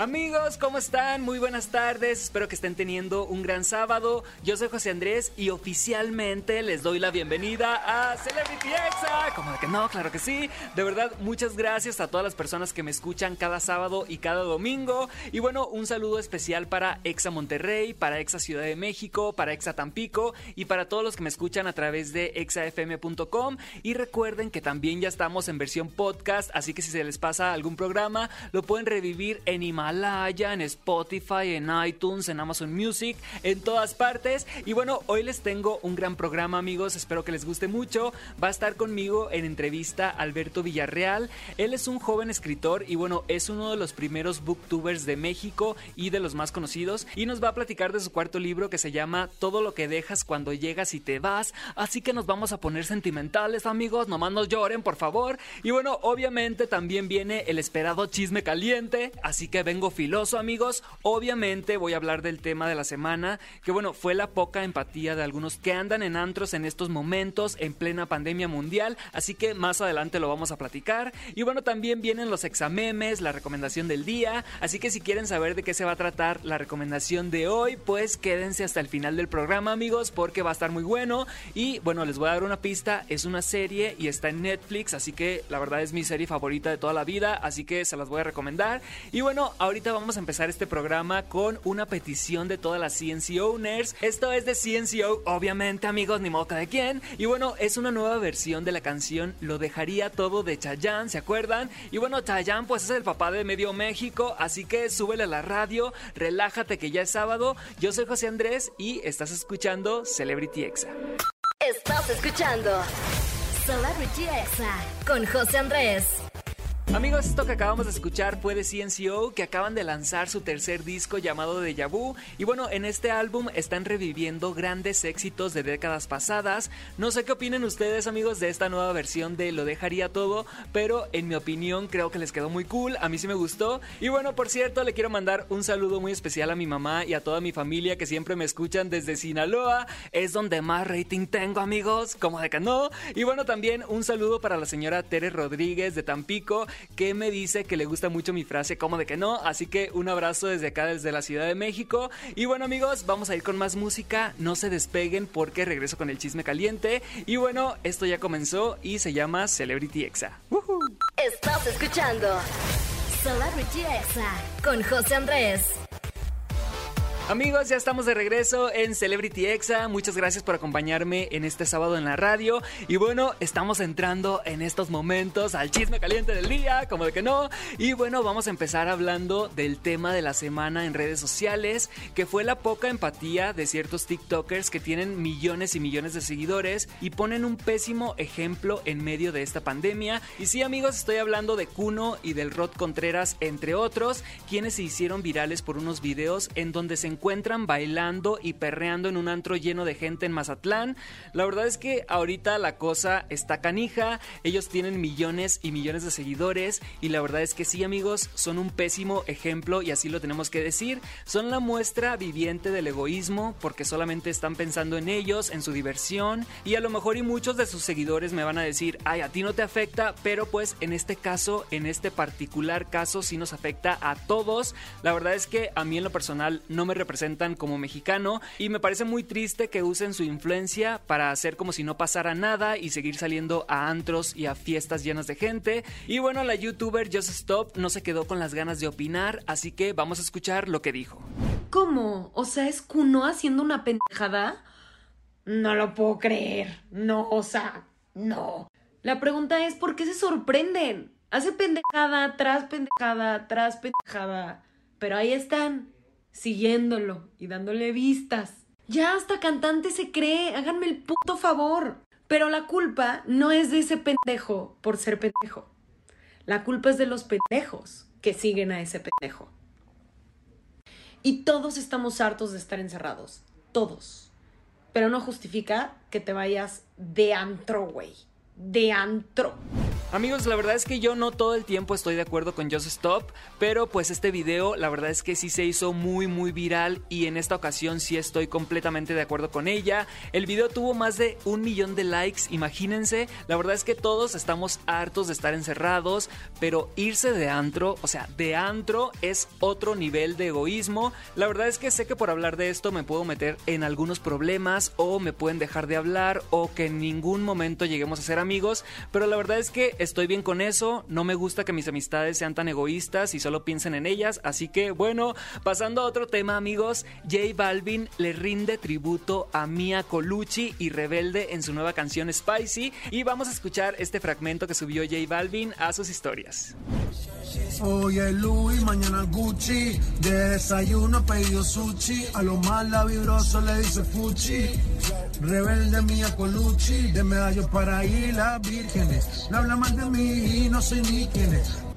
Amigos, ¿cómo están? Muy buenas tardes, espero que estén teniendo un gran sábado. Yo soy José Andrés y oficialmente les doy la bienvenida a Celebrity Exa. Como de que no, claro que sí. De verdad, muchas gracias a todas las personas que me escuchan cada sábado y cada domingo. Y bueno, un saludo especial para Exa Monterrey, para Exa Ciudad de México, para Exa Tampico y para todos los que me escuchan a través de exafm.com. Y recuerden que también ya estamos en versión podcast, así que si se les pasa algún programa, lo pueden revivir en imagen En Spotify, en iTunes, en Amazon Music, en todas partes. Y bueno, hoy les tengo un gran programa, amigos. Espero que les guste mucho. Va a estar conmigo en entrevista Alberto Villarreal. Él es un joven escritor y bueno, es uno de los primeros booktubers de México y de los más conocidos. Y nos va a platicar de su cuarto libro que se llama Todo lo que dejas cuando llegas y te vas. Así que nos vamos a poner sentimentales, amigos. Nomás nos lloren, por favor. Y bueno, obviamente también viene el esperado chisme caliente. Así que filoso, amigos. Obviamente voy a hablar del tema de la semana, que bueno, fue la poca empatía de algunos que andan en antros en estos momentos, en plena pandemia mundial, así que más adelante lo vamos a platicar. Y bueno, también vienen los examemes, la recomendación del día, así que si quieren saber de qué se va a tratar la recomendación de hoy, pues quédense hasta el final del programa, amigos, porque va a estar muy bueno. Y bueno, les voy a dar una pista, es una serie y está en Netflix, así que la verdad es mi serie favorita de toda la vida, así que se las voy a recomendar. Y bueno, ahorita vamos a empezar este programa con una petición de todas las CNC Owners. Esto es de CNCO, obviamente, amigos, ni moca de quién. Y bueno, es una nueva versión de la canción Lo dejaría todo de Chayanne, ¿se acuerdan? Y bueno, Chayanne pues es el papá de medio México, así que súbele a la radio, relájate que ya es sábado. Yo soy José Andrés y estás escuchando Celebrity Exa. Estás escuchando Celebrity Exa con José Andrés. Amigos, esto que acabamos de escuchar fue de CNCO, que acaban de lanzar su tercer disco llamado Deja Vu. Y bueno, en este álbum están reviviendo grandes éxitos de décadas pasadas. No sé qué opinen ustedes, amigos, de esta nueva versión de Lo Dejaría Todo, pero en mi opinión creo que les quedó muy cool. A mí sí me gustó. Y bueno, por cierto, le quiero mandar un saludo muy especial a mi mamá y a toda mi familia que siempre me escuchan desde Sinaloa. Es donde más rating tengo, amigos, como de que no. Y bueno, también un saludo para la señora Tere Rodríguez de Tampico que me dice que le gusta mucho mi frase como de que no, así que un abrazo desde acá, desde la Ciudad de México. Y bueno amigos, vamos a ir con más música, no se despeguen porque regreso con el chisme caliente. Y bueno, esto ya comenzó y se llama Celebrity Exa. Estás escuchando Celebrity Exa con José Andrés. Amigos, ya estamos de regreso en Celebrity Exa. Muchas gracias por acompañarme en este sábado en la radio. Y bueno, estamos entrando en estos momentos al chisme caliente del día, como de que no. Y bueno, vamos a empezar hablando del tema de la semana en redes sociales, que fue la poca empatía de ciertos TikTokers que tienen millones y millones de seguidores y ponen un pésimo ejemplo en medio de esta pandemia. Y sí, amigos, estoy hablando de Kuno y del Rod Contreras, entre otros, quienes se hicieron virales por unos videos en donde se encuentran bailando y perreando en un antro lleno de gente en Mazatlán. La verdad es que ahorita la cosa está canija, ellos tienen millones y millones de seguidores y la verdad es que sí amigos, son un pésimo ejemplo y así lo tenemos que decir, son la muestra viviente del egoísmo porque solamente están pensando en ellos, en su diversión y a lo mejor y muchos de sus seguidores me van a decir, ay, a ti no te afecta, pero pues en este caso, en este particular caso sí nos afecta a todos. La verdad es que a mí en lo personal no me como mexicano y me parece muy triste que usen su influencia para hacer como si no pasara nada y seguir saliendo a antros y a fiestas llenas de gente. Y bueno, la youtuber Just Stop no se quedó con las ganas de opinar, así que vamos a escuchar lo que dijo. ¿Cómo? O sea, ¿es Kuno haciendo una pendejada? No lo puedo creer. No, o sea, no. La pregunta es, ¿por qué se sorprenden? Hace pendejada tras pendejada tras pendejada. Pero ahí están, siguiéndolo y dándole vistas. Ya hasta cantante se cree, háganme el puto favor. Pero la culpa no es de ese pendejo por ser pendejo. La culpa es de los pendejos que siguen a ese pendejo. Y todos estamos hartos de estar encerrados. Todos. Pero no justifica que te vayas de antro, güey. De antro. Amigos, la verdad es que yo no todo el tiempo estoy de acuerdo con Just Stop, pero pues este video la verdad es que sí se hizo muy muy viral y en esta ocasión sí estoy completamente de acuerdo con ella. El video tuvo más de un millón de likes, imagínense, la verdad es que todos estamos hartos de estar encerrados, pero irse de antro, o sea, de antro es otro nivel de egoísmo. La verdad es que sé que por hablar de esto me puedo meter en algunos problemas o me pueden dejar de hablar o que en ningún momento lleguemos a ser amigos, pero la verdad es que estoy bien con eso, no me gusta que mis amistades sean tan egoístas y solo piensen en ellas, así que bueno, pasando a otro tema amigos, J Balvin le rinde tributo a Mia Colucci y Rebelde en su nueva canción Spicy. Y vamos a escuchar este fragmento que subió J Balvin a sus historias. Hoy es Louis, mañana Gucci. De desayuno pedido sushi. A lo más la vibroso le dice Fuchi. Rebelde mía Colucci. De medallos para ir las vírgenes. No habla más de mí y no soy ni quien es.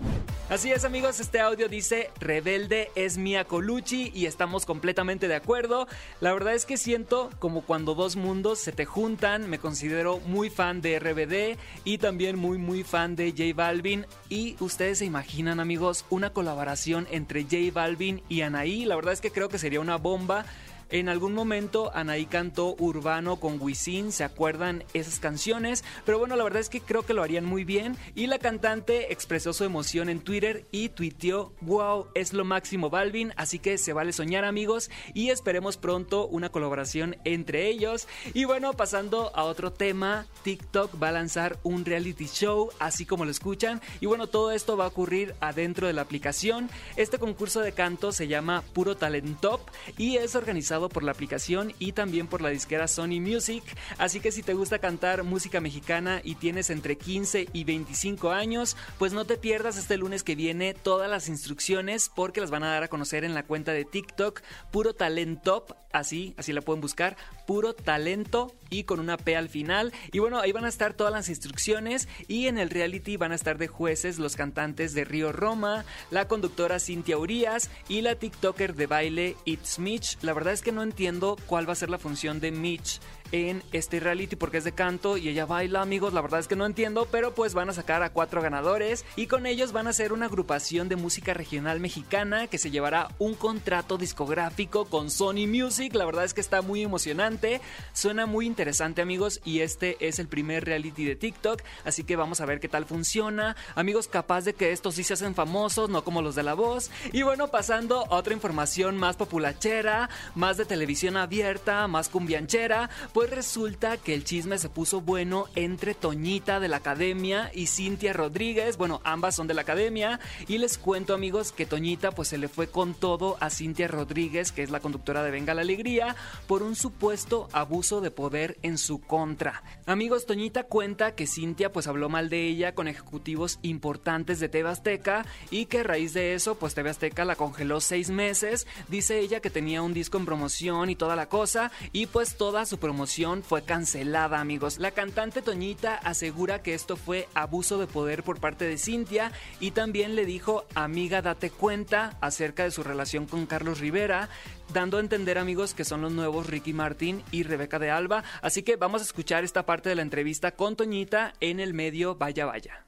Así es amigos, este audio dice Rebelde es Mia Colucci y estamos completamente de acuerdo. La verdad es que siento como cuando dos mundos se te juntan, me considero muy fan de RBD y también muy muy fan de J Balvin y ustedes se imaginan amigos una colaboración entre J Balvin y Anaí, la verdad es que creo que sería una bomba. En algún momento Anaí cantó Urbano con Wisin, ¿se acuerdan esas canciones? Pero bueno, la verdad es que creo que lo harían muy bien y la cantante expresó su emoción en Twitter y tuiteó, wow, es lo máximo Balvin, así que se vale soñar amigos y esperemos pronto una colaboración entre ellos. Y bueno, pasando a otro tema, TikTok va a lanzar un reality show, así como lo escuchan, y bueno, todo esto va a ocurrir adentro de la aplicación. Este concurso de canto se llama Puro Talent Top y es organizado por la aplicación y también por la disquera Sony Music. Así que si te gusta cantar música mexicana y tienes entre 15 y 25 años, pues no te pierdas este lunes que viene todas las instrucciones porque las van a dar a conocer en la cuenta de TikTok Puro Talento, así, así la pueden buscar, Puro Talento y con una P al final. Y bueno, ahí van a estar todas las instrucciones y en el reality van a estar de jueces los cantantes de Río Roma, la conductora Cintia Urias y la TikToker de baile It's Mitch. La verdad es que no entiendo cuál va a ser la función de Mitch en este reality porque es de canto y ella baila, amigos. La verdad es que no entiendo, pero pues van a sacar a cuatro ganadores y con ellos van a hacer una agrupación de música regional mexicana que se llevará un contrato discográfico con Sony Music. La verdad es que está muy emocionante, suena muy interesante, amigos. Y este es el primer reality de TikTok, así que vamos a ver qué tal funciona. Amigos, capaz de que estos sí se hacen famosos, no como los de la voz. Y bueno, pasando a otra información más populachera, más de televisión abierta, más cumbianchera, pues resulta que el chisme se puso bueno entre Toñita de la Academia y Cintia Rodríguez. Bueno, ambas son de la Academia. Y les cuento, amigos, que Toñita pues se le fue con todo a Cintia Rodríguez, que es la conductora de Venga la Alegría, por un supuesto abuso de poder en su contra. Amigos, Toñita cuenta que Cintia pues habló mal de ella con ejecutivos importantes de TV Azteca y que a raíz de eso pues TV Azteca la congeló seis meses. Dice ella que tenía un disco en promoción y toda la cosa y pues toda su promoción fue cancelada amigos. La cantante Toñita asegura que esto fue abuso de poder por parte de Cintia y también le dijo amiga date cuenta acerca de su relación con Carlos Rivera dando a entender amigos que son los nuevos Ricky Martín y Rebeca de Alba. Así que vamos a escuchar esta parte de la entrevista con Toñita en el medio Vaya Vaya.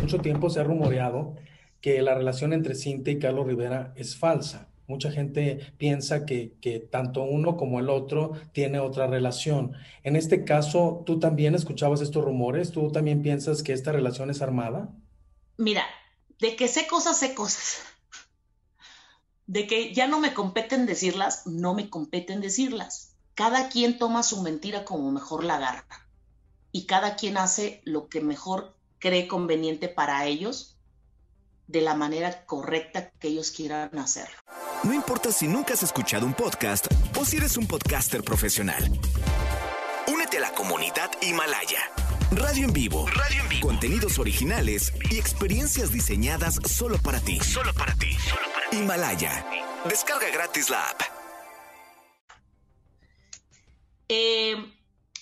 Mucho tiempo se ha rumoreado que la relación entre Cintia y Carlos Rivera es falsa. Mucha gente piensa que, tanto uno como el otro tiene otra relación. En este caso, ¿tú también escuchabas estos rumores? ¿Tú también piensas que esta relación es armada? Mira, de que sé cosas, sé cosas. De que ya no me competen decirlas, no me competen decirlas. Cada quien toma su mentira como mejor la agarra. Y cada quien hace lo que mejor cree conveniente para ellos de la manera correcta que ellos quieran hacerlo. No importa si nunca has escuchado un podcast o si eres un podcaster profesional. Únete a la comunidad Himalaya. Radio en vivo. Radio en vivo. Contenidos originales y experiencias diseñadas solo para ti. Solo para ti. Solo para ti. Himalaya. Descarga gratis la app. Eh,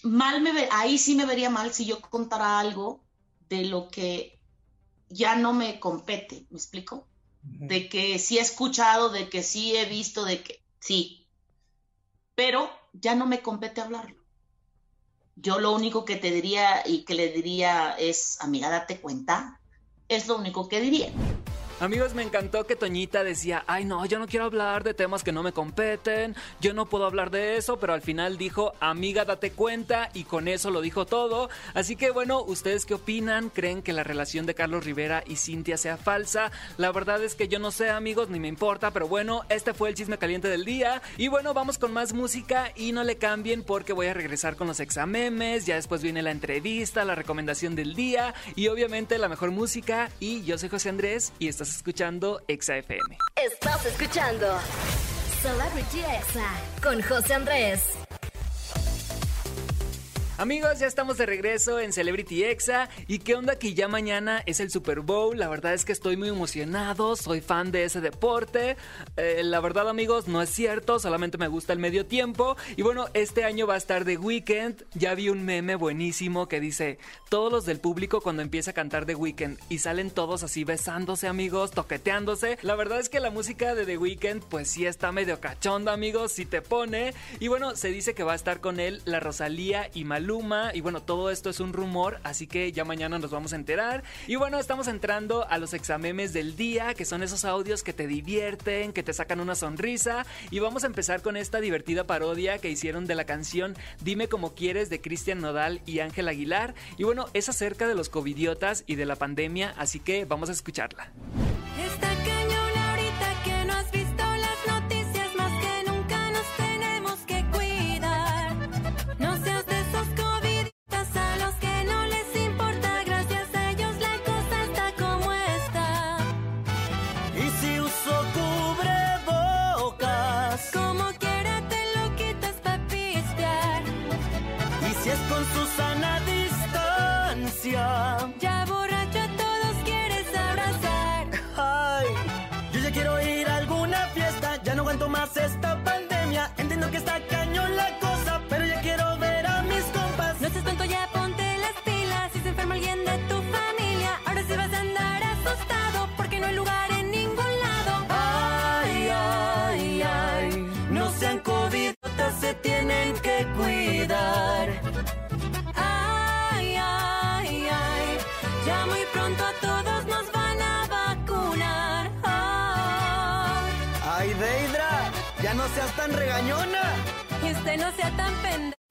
mal me ve, ahí sí me vería mal si yo contara algo de lo que ya no me compete, ¿me explico? De que sí he escuchado, de que sí he visto, de que sí, pero ya no me compete hablarlo. Yo lo único que te diría y que le diría es, amiga, date cuenta. Es lo único que diría. Amigos, me encantó que Toñita decía, ay no, yo no quiero hablar de temas que no me competen, yo no puedo hablar de eso, pero al final dijo, amiga, date cuenta, y con eso lo dijo todo. Así que bueno, ¿ustedes qué opinan? ¿Creen que la relación de Carlos Rivera y Cintia sea falsa? La verdad es que yo no sé, amigos, ni me importa, pero bueno, este fue el chisme caliente del día. Y bueno, vamos con más música y no le cambien porque voy a regresar con los examemes, ya después viene la entrevista, la recomendación del día y obviamente la mejor música. Y yo soy José Andrés y estás escuchando Exa FM. Estás escuchando Celebrity Exa con José Andrés. Amigos, ya estamos de regreso en Celebrity Exa. ¿Y qué onda que ya mañana es el Super Bowl? La verdad es que estoy muy emocionado, soy fan de ese deporte. Eh, la verdad, amigos, no es cierto, solamente me gusta el medio tiempo. Y bueno, este año va a estar The Weeknd. Ya vi un meme buenísimo que dice, todos los del público cuando empieza a cantar The Weeknd y salen todos así besándose, amigos, toqueteándose. La verdad es que la música de The Weeknd pues sí está medio cachonda, amigos, si te pone. Y bueno, se dice que va a estar con él la Rosalía y Y bueno, todo esto es un rumor, así que ya mañana nos vamos a enterar. Y bueno, estamos entrando a los examemes del día, que son esos audios que te divierten, que te sacan una sonrisa. Y vamos a empezar con esta divertida parodia que hicieron de la canción Dime como quieres de Cristian Nodal y Ángel Aguilar. Y bueno, es acerca de los covidiotas y de la pandemia, así que vamos a escucharla. Ay, Deidra, ya no seas tan regañona. y usted no sea tan pendejo.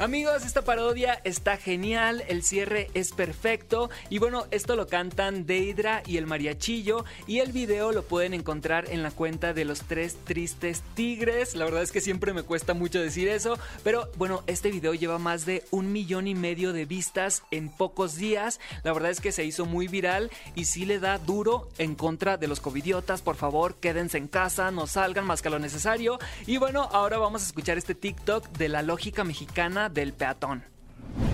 Amigos, esta parodia está genial, el cierre es perfecto y bueno, esto lo cantan Deidra y el mariachillo y el video lo pueden encontrar en la cuenta de los tres tristes tigres. La verdad es que siempre me cuesta mucho decir eso, pero bueno, este video lleva más de un millón y medio de vistas en pocos días. La verdad es que se hizo muy viral y sí le da duro en contra de los covidiotas. Por favor, quédense en casa, no salgan más que lo necesario. Y bueno, ahora vamos a escuchar este TikTok de la lógica mexicana del peatón.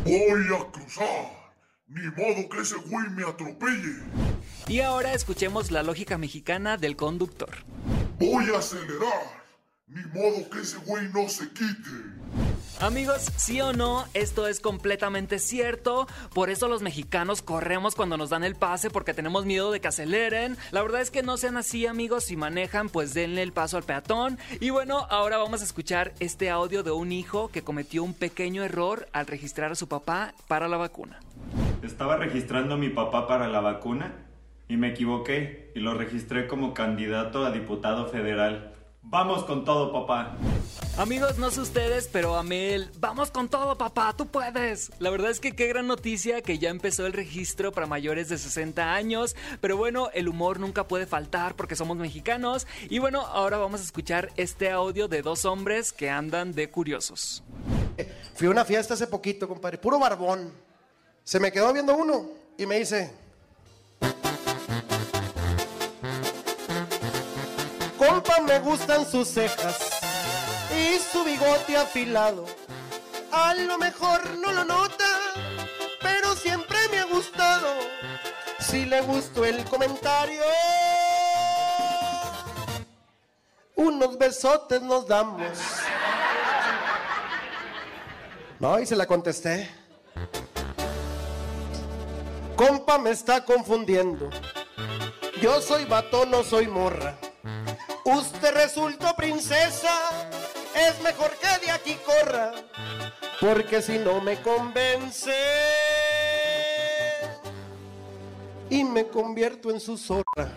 Voy a cruzar. Ni modo que ese güey me atropelle. Y ahora escuchemos la lógica mexicana del conductor. Voy a acelerar. Ni modo que ese güey no se quite. Amigos, sí o no, esto es completamente cierto. Por eso los mexicanos corremos cuando nos dan el pase porque tenemos miedo de que aceleren. La verdad es que no sean así, amigos. Si manejan, pues denle el paso al peatón. Y bueno, ahora vamos a escuchar este audio de un hijo que cometió un pequeño error al registrar a su papá para la vacuna. Estaba registrando a mi papá para la vacuna y me equivoqué y lo registré como candidato a diputado federal. Vamos con todo, papá. Amigos, no sé ustedes, pero Amel, vamos con todo, papá, tú puedes. La verdad es que qué gran noticia que ya empezó el registro para mayores de 60 años. Pero bueno, el humor nunca puede faltar porque somos mexicanos. Y bueno, ahora vamos a escuchar este audio de dos hombres que andan de curiosos. Fui a una fiesta hace poquito, compadre, puro barbón. Se me quedó viendo uno y me dice, compa, me gustan sus cejas y su bigote afilado. A lo mejor no lo nota, pero siempre me ha gustado. Si le gustó el comentario, unos besotes nos damos. No, y se la contesté. Compa, me está confundiendo. Yo soy vato, no soy morra. Usted resultó princesa es mejor que de aquí corra, porque si no me convence y me convierto en su zorra.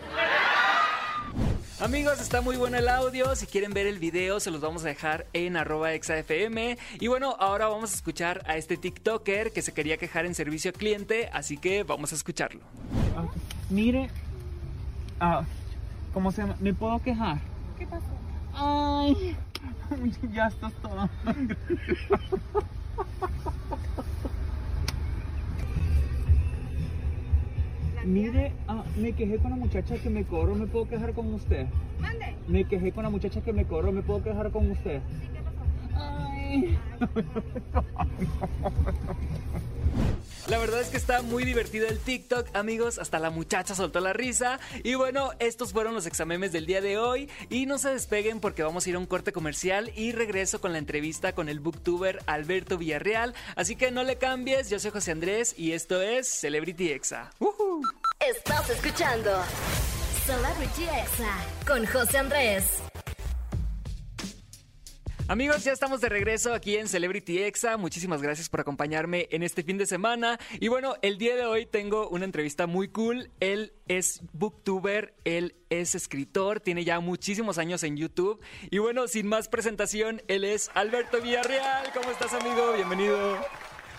Amigos, está muy bueno el audio. Si quieren ver el video, se los vamos a dejar en arroba exafm. Y bueno, ahora vamos a escuchar a este TikToker que se quería quejar en servicio al cliente, así que vamos a escucharlo. Mire, ah, ¿cómo se llama? ¿Me puedo quejar? ¿Qué pasó? Ay, ya estás toda. Mire, ah, me quejé con la muchacha que me cobró, ¿me puedo quejar con usted? Mande. Me quejé con la muchacha que me cobró, ¿me puedo quejar con usted? ¿Qué La verdad es que está muy divertido el TikTok, amigos. Hasta la muchacha soltó la risa. Y bueno, estos fueron los examemes del día de hoy. Y no se despeguen porque vamos a ir a un corte comercial y regreso con la entrevista con el booktuber Alberto Villarreal. Así que no le cambies. Yo soy José Andrés y esto es Celebrity Exa. Estás escuchando Celebrity Exa con José Andrés. Amigos, ya estamos de regreso aquí en Celebrity Exa. Muchísimas gracias por acompañarme en este fin de semana. Y bueno, el día de hoy tengo una entrevista muy cool. Él es booktuber, él es escritor, tiene ya muchísimos años en YouTube. Y bueno, sin más presentación, él es Alberto Villarreal. ¿Cómo estás, amigo? Bienvenido.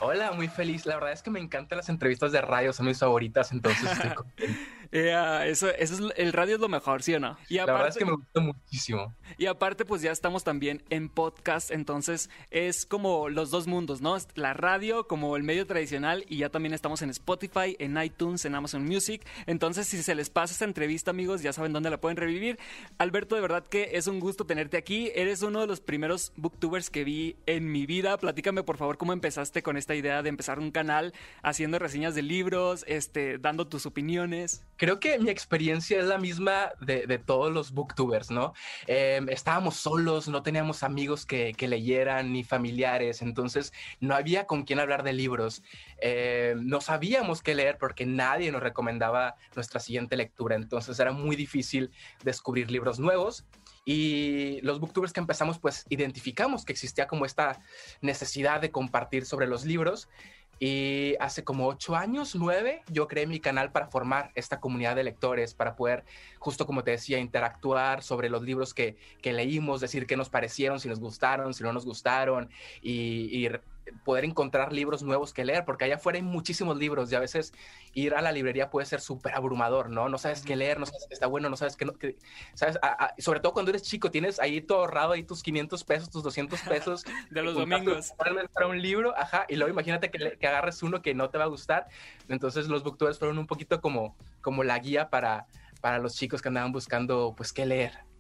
Hola, muy feliz. La verdad es que me encantan las entrevistas de radio, son mis favoritas, entonces estoy contento. Eh, eso, eso es, el radio es lo mejor, ¿sí o no? Y La verdad es que me gusta muchísimo. Y aparte, pues ya estamos también en podcast, entonces es como los dos mundos, ¿no? La radio como el medio tradicional y ya también estamos en Spotify, en iTunes, en Amazon Music. Entonces, si se les pasa esta entrevista, amigos, ya saben dónde la pueden revivir. Alberto, de verdad que es un gusto tenerte aquí. Eres uno de los primeros booktubers que vi en mi vida. Platícame, por favor, cómo empezaste con esta idea de empezar un canal haciendo reseñas de libros, este, dando tus opiniones. Creo que mi experiencia es la misma de, de todos los booktubers, ¿no? Eh, estábamos solos, no teníamos amigos que, que, leyeran ni familiares, entonces no había con quién hablar de libros. Eh, no sabíamos qué leer porque nadie nos recomendaba nuestra siguiente lectura, entonces era muy difícil descubrir libros nuevos. Y los booktubers que empezamos, pues identificamos que existía como esta necesidad de compartir sobre los libros. Y hace como ocho años, nueve, yo creé mi canal para formar esta comunidad de lectores, para poder, justo como te decía, interactuar sobre los libros que, que leímos, decir qué nos parecieron, si nos gustaron, si no nos gustaron, y, y poder encontrar libros nuevos que leer, porque allá afuera hay muchísimos libros y a veces ir a la librería puede ser súper abrumador, ¿no? No sabes qué leer, no sabes qué está bueno, no sabes qué, no, qué ¿sabes? A, a, sobre todo cuando eres chico, tienes ahí todo ahorrado, ahí tus 500 pesos, tus 200 pesos. de los domingos. Para un libro, ajá, y luego imagínate que, que agarres uno que no te va a gustar. Entonces los booktubers fueron un poquito como, como la guía para, para los chicos que andaban buscando, pues, qué leer.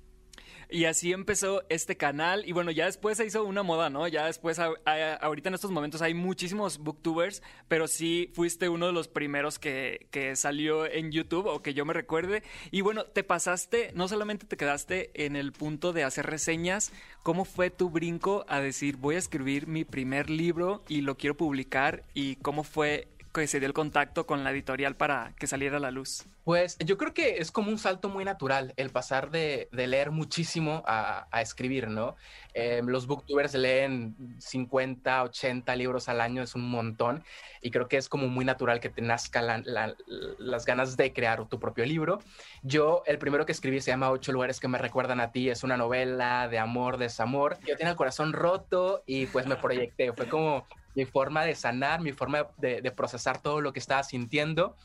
Y así empezó este canal. Y bueno, ya después se hizo una moda, ¿no? Ya después, ahorita en estos momentos hay muchísimos booktubers, pero sí fuiste uno de los primeros que, que, salió en YouTube o que yo me recuerde. Y bueno, te pasaste, no solamente te quedaste en el punto de hacer reseñas, ¿cómo fue tu brinco a decir voy a escribir mi primer libro y lo quiero publicar? ¿Y cómo fue que se dio el contacto con la editorial para que saliera a la luz? Pues yo creo que es como un salto muy natural el pasar de, de leer muchísimo a, a escribir, ¿no? Eh, los booktubers leen 50, 80 libros al año, es un montón, y creo que es como muy natural que te nazca la, la, las ganas de crear tu propio libro. Yo, el primero que escribí se llama Ocho lugares que me recuerdan a ti, es una novela de amor, desamor. Yo tenía el corazón roto y pues me proyecté, fue como mi forma de sanar, mi forma de, de procesar todo lo que estaba sintiendo.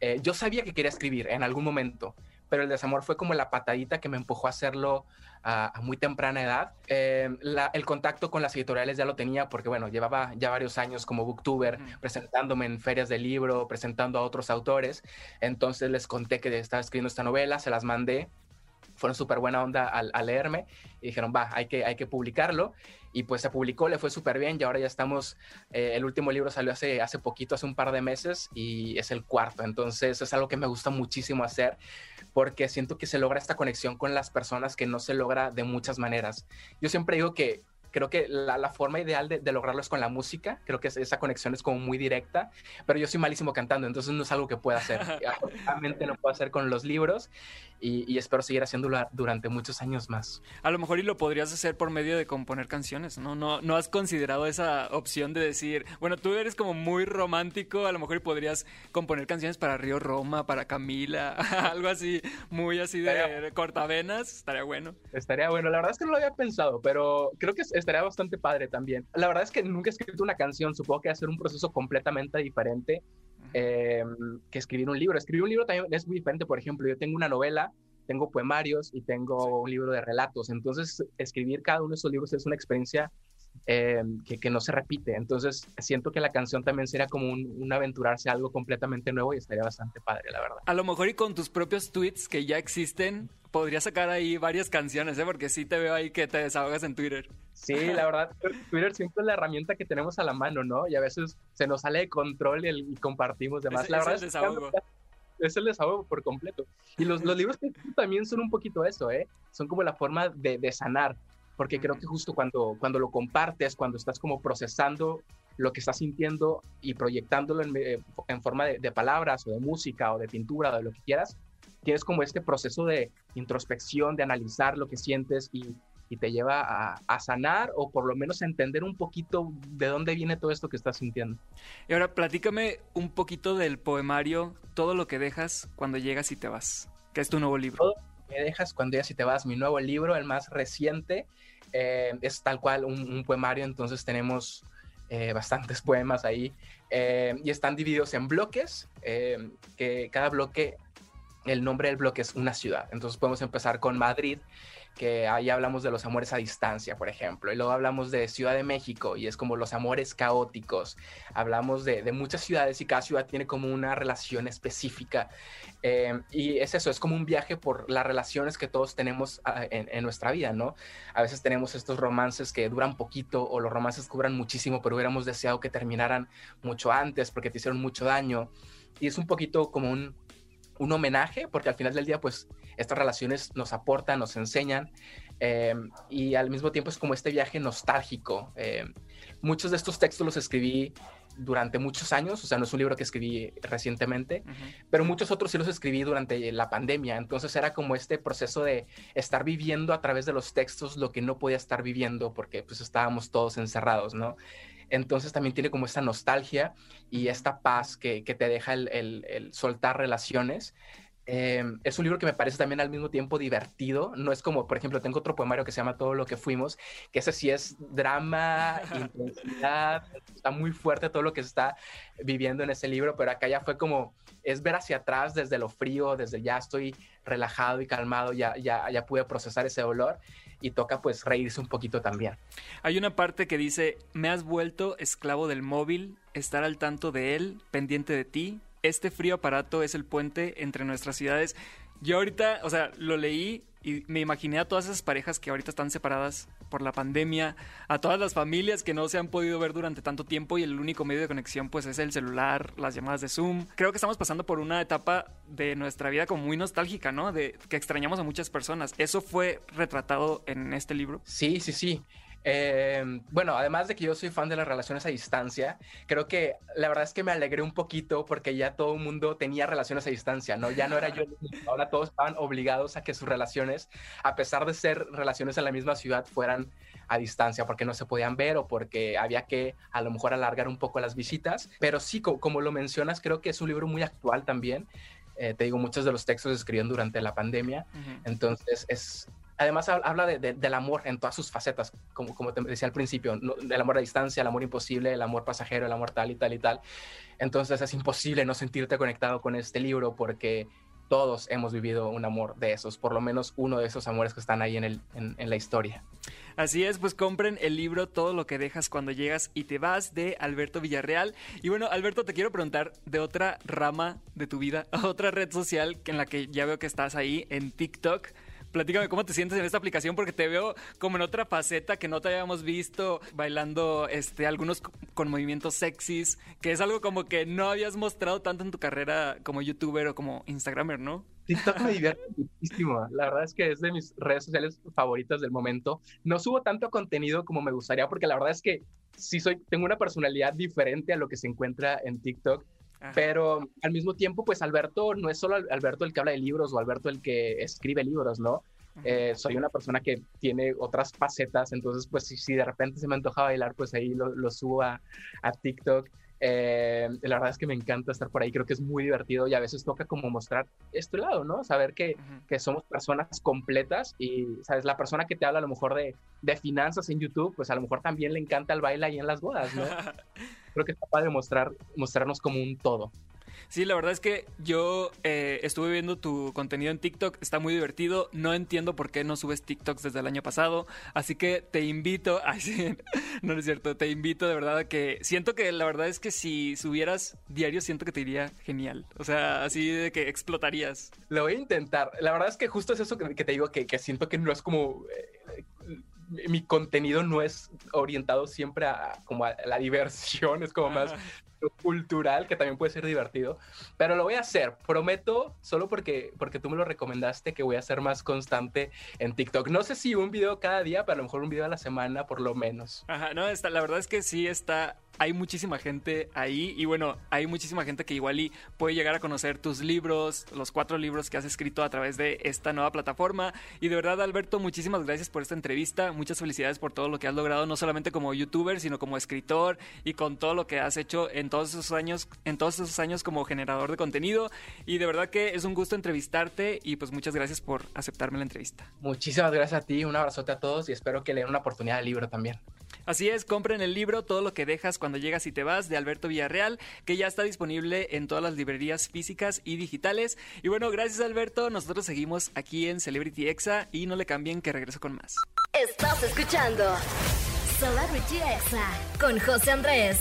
Eh, yo sabía que quería escribir en algún momento, pero el desamor fue como la patadita que me empujó a hacerlo a, a muy temprana edad. Eh, la, el contacto con las editoriales ya lo tenía porque, bueno, llevaba ya varios años como booktuber, mm. presentándome en ferias de libro, presentando a otros autores. Entonces les conté que estaba escribiendo esta novela, se las mandé fueron súper buena onda al, al, leerme y dijeron, va, hay que, hay que publicarlo. Y pues se publicó, le fue súper bien y ahora ya estamos, eh, el último libro salió hace, hace poquito, hace un par de meses y es el cuarto. Entonces es algo que me gusta muchísimo hacer porque siento que se logra esta conexión con las personas que no se logra de muchas maneras. Yo siempre digo que Creo que la, la forma ideal de, de lograrlo es con la música. Creo que es- esa conexión es como muy directa, pero yo soy malísimo cantando, entonces no es algo que pueda hacer. Afortunadamente lo puedo hacer con los libros y, y espero seguir haciéndolo durante muchos años más. A lo mejor y lo podrías hacer por medio de componer canciones, ¿no? No, no has considerado esa opción de decir, bueno, tú eres como muy romántico, a lo mejor y podrías componer canciones para Río Roma, para Camila, algo así, muy así de cortavenas, estaría bueno. Estaría bueno, la verdad es que no lo había pensado, pero creo que es- estaría bastante padre también. La verdad es que nunca he escrito una canción, supongo que va a ser un proceso completamente diferente eh, que escribir un libro. Escribir un libro también es muy diferente, por ejemplo, yo tengo una novela, tengo poemarios y tengo un libro de relatos, entonces escribir cada uno de esos libros es una experiencia eh, que, que no se repite, entonces siento que la canción también sería como un, un aventurarse a algo completamente nuevo y estaría bastante padre, la verdad. A lo mejor y con tus propios tweets que ya existen, podrías sacar ahí varias canciones, ¿eh? Porque sí te veo ahí que te desahogas en Twitter. Sí, la verdad, Twitter siempre es la herramienta que tenemos a la mano, ¿no? Y a veces se nos sale de control y, el- y compartimos demás. Es- la es verdad el desahogo. es el desahogo por completo. Y los, los libros que también son un poquito eso, ¿eh? Son como la forma de, de sanar, porque creo que justo cuando, cuando lo compartes, cuando estás como procesando lo que estás sintiendo y proyectándolo en, eh, en forma de, de palabras o de música o de pintura o de lo que quieras, tienes como este proceso de introspección, de analizar lo que sientes y, y te lleva a, a sanar o por lo menos a entender un poquito de dónde viene todo esto que estás sintiendo. Y ahora platícame un poquito del poemario Todo lo que dejas cuando llegas y te vas, que es tu nuevo libro. Todo me dejas cuando ya si te vas, mi nuevo libro, el más reciente, eh, es tal cual un, un poemario, entonces tenemos eh, bastantes poemas ahí eh, y están divididos en bloques, que cada bloque, el nombre del bloque es una ciudad, entonces podemos empezar con Madrid, que ahí hablamos de los amores a distancia, por ejemplo, y luego hablamos de Ciudad de México y es como los amores caóticos, hablamos de, de muchas ciudades y cada ciudad tiene como una relación específica eh, y es eso, es como un viaje por las relaciones que todos tenemos ah, en, en nuestra vida, ¿no? A veces tenemos estos romances que duran poquito o los romances que duran muchísimo, pero hubiéramos deseado que terminaran mucho antes porque te hicieron mucho daño. Y es un poquito como un, un homenaje, porque al final del día, pues, estas relaciones nos aportan, nos enseñan, eh, y al mismo tiempo es como este viaje nostálgico. Eh, muchos de estos textos los escribí durante muchos años, o sea, no es un libro que escribí recientemente, pero muchos otros sí los escribí durante la pandemia, entonces era como este proceso de estar viviendo a través de los textos lo que no podía estar viviendo porque pues estábamos todos encerrados, ¿no? Entonces también tiene como esta nostalgia y esta paz que, que te deja el, el- el soltar relaciones. Eh, es un libro que me parece también al mismo tiempo divertido. No es como, por ejemplo, tengo otro poemario que se llama Todo lo que fuimos, que ese sí es drama, intensidad, está muy fuerte todo lo que se está viviendo en ese libro, pero acá ya fue como, es ver hacia atrás desde lo frío, desde ya estoy relajado y calmado, ya, ya, ya pude procesar ese dolor y toca pues reírse un poquito también. Hay una parte que dice, me has vuelto esclavo del móvil, estar al tanto de él, pendiente de ti. Este frío aparato es el puente entre nuestras ciudades. Yo ahorita, o sea, lo leí y me imaginé a todas esas parejas que ahorita están separadas por la pandemia, a todas las familias que no se han podido ver durante tanto tiempo y el único medio de conexión pues es el celular, las llamadas de Zoom. Creo que estamos pasando por una etapa de nuestra vida como muy nostálgica, ¿no? De que extrañamos a muchas personas. ¿Eso fue retratado en este libro? Sí, sí, sí. Eh, bueno, además de que yo soy fan de las relaciones a distancia, creo que la verdad es que me alegré un poquito porque ya todo el mundo tenía relaciones a distancia, ¿no? Ya no era yo, ahora todos estaban obligados a que sus relaciones, a pesar de ser relaciones en la misma ciudad, fueran a distancia porque no se podían ver o porque había que a lo mejor alargar un poco las visitas. Pero sí, co- como lo mencionas, creo que es un libro muy actual también. Eh, te digo, muchos de los textos se escribieron durante la pandemia. Entonces, es, además hab- habla de- de- del amor en todas sus facetas, como, te decía al principio, del amor a distancia, el amor imposible, el amor pasajero, el amor tal y tal y tal. Entonces es imposible no sentirte conectado con este libro porque todos hemos vivido un amor de esos, por lo menos uno de esos amores que están ahí en, el, en, en la historia. Así es, pues compren el libro Todo lo que dejas cuando llegas y te vas de Alberto Villarreal. Y bueno, Alberto, te quiero preguntar de otra rama de tu vida, otra red social en la que ya veo que estás ahí, en TikTok. Platícame cómo te sientes en esta aplicación porque te veo como en otra faceta que no te habíamos visto bailando este algunos co- con movimientos sexys, que es algo como que no habías mostrado tanto en tu carrera como youtuber o como instagramer, ¿no? TikTok me divierte muchísimo. La verdad es que es de mis redes sociales favoritas del momento. No subo tanto contenido como me gustaría porque la verdad es que sí soy, tengo una personalidad diferente a lo que se encuentra en TikTok. Pero al mismo tiempo, pues Alberto no es solo Alberto el que habla de libros o Alberto el que escribe libros, ¿no? Eh, soy una persona que tiene otras facetas, entonces pues si, si de repente se me antoja bailar, pues ahí lo, lo subo a, a TikTok. Eh, la verdad es que me encanta estar por ahí, creo que es muy divertido y a veces toca como mostrar este lado, ¿no? Saber que, que somos personas completas y, ¿sabes? La persona que te habla a lo mejor de, de finanzas en YouTube, pues a lo mejor también le encanta el baile ahí en las bodas, ¿no? creo que es capaz de mostrar, mostrarnos como un todo. Sí, la verdad es que yo eh, estuve viendo tu contenido en TikTok, está muy divertido, no entiendo por qué no subes TikToks desde el año pasado, así que te invito, sí, no es cierto, te invito de verdad a que siento que la verdad es que si subieras diario siento que te iría genial, o sea, así de que explotarías. Lo voy a intentar, la verdad es que justo es eso que, que te digo, que, que, siento que no es como... Eh, mi contenido no es orientado siempre a como a la diversión, es como más cultural que también puede ser divertido, pero lo voy a hacer, prometo, solo porque, porque tú me lo recomendaste que voy a ser más constante en TikTok. No sé si un video cada día, pero a lo mejor un video a la semana por lo menos. Ajá, no, está, la verdad es que sí está hay muchísima gente ahí y bueno, hay muchísima gente que igual y puede llegar a conocer tus libros, los cuatro libros que has escrito a través de esta nueva plataforma. Y de verdad, Alberto, muchísimas gracias por esta entrevista, muchas felicidades por todo lo que has logrado, no solamente como youtuber, sino como escritor y con todo lo que has hecho en todos esos años, en todos esos años como generador de contenido. Y de verdad que es un gusto entrevistarte y pues muchas gracias por aceptarme la entrevista. Muchísimas gracias a ti, un abrazote a todos y espero que le den una oportunidad al libro también. Así es, compren el libro Todo lo que dejas cuando llegas y te vas de Alberto Villarreal, que ya está disponible en todas las librerías físicas y digitales. Y bueno, gracias Alberto, nosotros seguimos aquí en Celebrity Exa y no le cambien que regreso con más. Estás escuchando Celebrity Exa con José Andrés.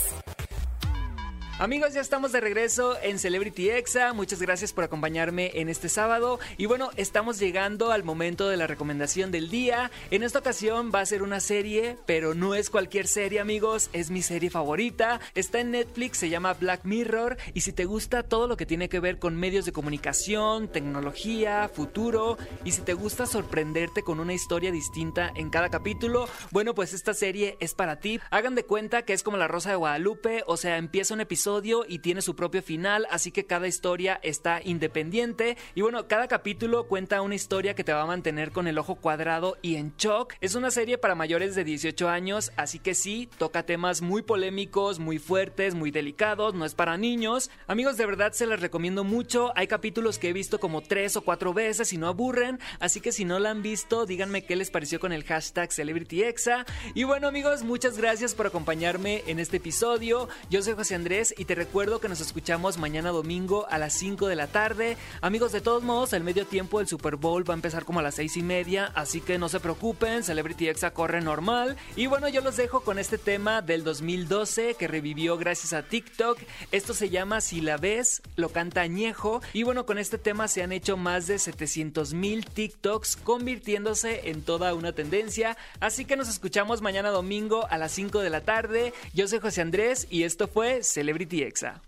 Amigos, ya estamos de regreso en Celebrity Exa. Muchas gracias por acompañarme en este sábado. Y bueno, estamos llegando al momento de la recomendación del día. En esta ocasión va a ser una serie, pero no es cualquier serie, amigos. Es mi serie favorita. Está en Netflix, se llama Black Mirror. Y si te gusta todo lo que tiene que ver con medios de comunicación, tecnología, futuro, y si te gusta sorprenderte con una historia distinta en cada capítulo, bueno, pues esta serie es para ti. Hagan de cuenta que es como La Rosa de Guadalupe, o sea, empieza un episodio y tiene su propio final, así que cada historia está independiente. Y bueno, cada capítulo cuenta una historia que te va a mantener con el ojo cuadrado y en shock. Es una serie para mayores de 18 años, así que sí, toca temas muy polémicos, muy fuertes, muy delicados, no es para niños. Amigos, de verdad se las recomiendo mucho. Hay capítulos que he visto como tres o cuatro veces y no aburren, así que si no la han visto, díganme qué les pareció con el hashtag CelebrityExa. Y bueno, amigos, muchas gracias por acompañarme en este episodio. Yo soy José Andrés y te recuerdo que nos escuchamos mañana domingo a las 5 de la tarde. Amigos, de todos modos, el medio tiempo del Super Bowl va a empezar como a las 6 y media, así que no se preocupen, Celebrity Exa corre normal. Y bueno, yo los dejo con este tema del 2012 que revivió gracias a TikTok. Esto se llama Si la ves, lo canta Añejo. Y bueno, con este tema se han hecho más de 700 mil TikToks, convirtiéndose en toda una tendencia. Así que nos escuchamos mañana domingo a las 5 de la tarde. Yo soy José Andrés y esto fue Celebrity Celebrity Exa.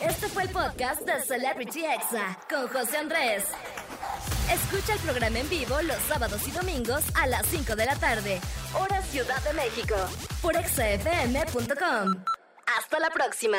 Este fue el podcast de Celebrity Exa con José Andrés. Escucha el programa en vivo los sábados y domingos a las 5 de la tarde, hora Ciudad de México, por exafm.com. Hasta la próxima.